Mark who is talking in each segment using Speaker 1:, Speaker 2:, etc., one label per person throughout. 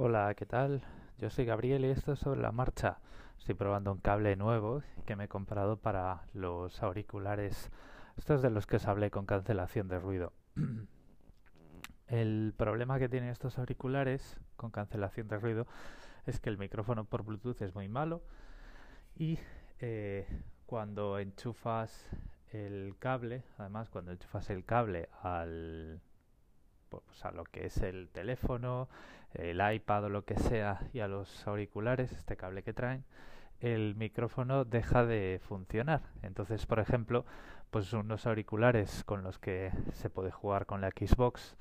Speaker 1: Hola, ¿qué tal? Yo soy Gabriel y esto es sobre la marcha. Estoy probando un cable nuevo que me he comprado para los auriculares, estos de los que os hablé con cancelación de ruido. El problema que tienen estos auriculares con cancelación de ruido es que el micrófono por Bluetooth es muy malo y eh, cuando enchufas el cable, además cuando enchufas el cable al a lo que es el teléfono, el iPad o lo que sea y a los auriculares, este cable que traen, el micrófono deja de funcionar. Entonces, por ejemplo, pues unos auriculares con los que se puede jugar con la Xbox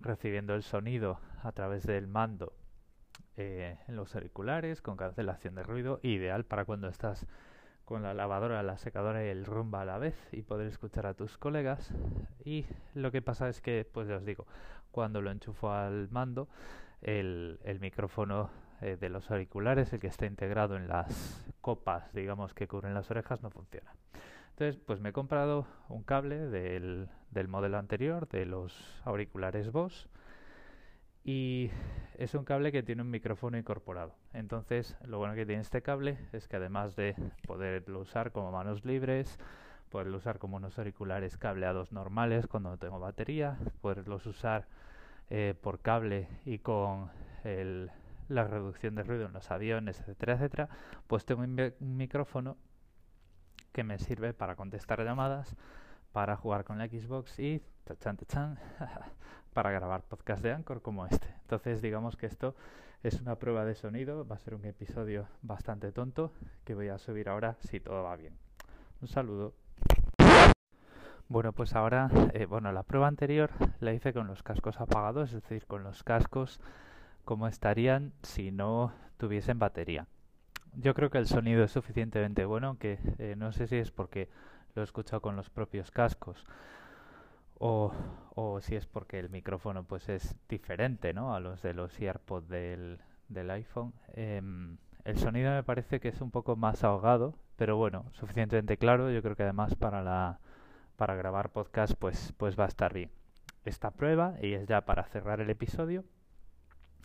Speaker 1: recibiendo el sonido a través del mando eh, en los auriculares con cancelación de ruido, ideal para cuando estás con la lavadora, la secadora y el rumba a la vez y poder escuchar a tus colegas. Y lo que pasa es que, pues ya os digo, cuando lo enchufo al mando, el, el micrófono eh, de los auriculares, el que está integrado en las copas, digamos, que cubren las orejas, no funciona. Entonces, pues me he comprado un cable del, del modelo anterior, de los auriculares Boss, y es un cable que tiene un micrófono incorporado. Entonces, lo bueno que tiene este cable es que además de poderlo usar como manos libres, poderlo usar como unos auriculares cableados normales cuando no tengo batería, poderlos usar eh, por cable y con el, la reducción de ruido en los aviones, etcétera, etcétera, pues tengo un, un micrófono que me sirve para contestar llamadas, para jugar con la Xbox y tachan, tachan, para grabar podcast de Anchor como este. Entonces digamos que esto es una prueba de sonido, va a ser un episodio bastante tonto que voy a subir ahora si todo va bien. Un saludo. Bueno, pues ahora, eh, bueno, la prueba anterior la hice con los cascos apagados, es decir, con los cascos como estarían si no tuviesen batería. Yo creo que el sonido es suficientemente bueno, que eh, no sé si es porque lo he escuchado con los propios cascos o, o si es porque el micrófono pues es diferente ¿no? a los de los AirPods del, del iPhone. Eh, el sonido me parece que es un poco más ahogado, pero bueno, suficientemente claro. Yo creo que además para la para grabar podcast pues pues va a estar bien. Esta prueba y es ya para cerrar el episodio.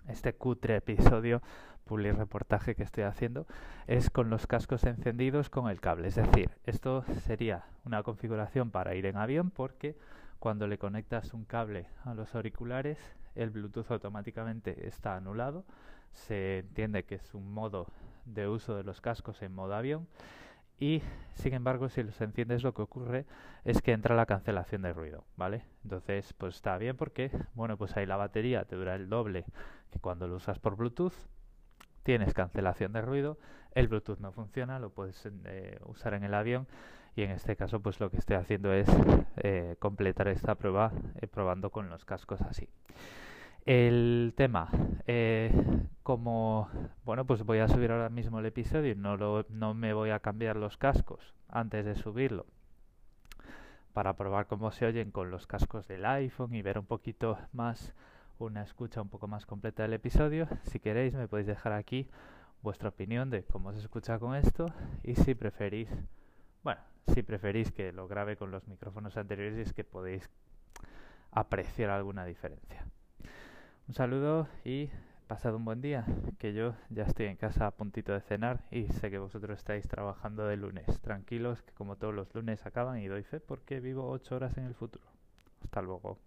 Speaker 1: Este cutre episodio public reportaje que estoy haciendo es con los cascos encendidos con el cable. Es decir, esto sería una configuración para ir en avión porque cuando le conectas un cable a los auriculares, el Bluetooth automáticamente está anulado. Se entiende que es un modo de uso de los cascos en modo avión. Y sin embargo, si los enciendes, lo que ocurre es que entra la cancelación de ruido, ¿vale? Entonces, pues está bien porque, bueno, pues ahí la batería te dura el doble cuando lo usas por Bluetooth. Tienes cancelación de ruido, el Bluetooth no funciona, lo puedes eh, usar en el avión y en este caso pues lo que estoy haciendo es eh, completar esta prueba eh, probando con los cascos así. El tema, como bueno pues voy a subir ahora mismo el episodio y no, lo, no me voy a cambiar los cascos antes de subirlo para probar cómo se oyen con los cascos del iPhone y ver un poquito más una escucha un poco más completa del episodio. Si queréis me podéis dejar aquí vuestra opinión de cómo se escucha con esto y si preferís, bueno, si preferís que lo grabe con los micrófonos anteriores es que podéis apreciar alguna diferencia. Un saludo y pasad un buen día, que yo ya estoy en casa a puntito de cenar y sé que vosotros estáis trabajando de lunes. Tranquilos, que como todos los lunes acaban y doy fe porque vivo ocho horas en el futuro. Hasta luego.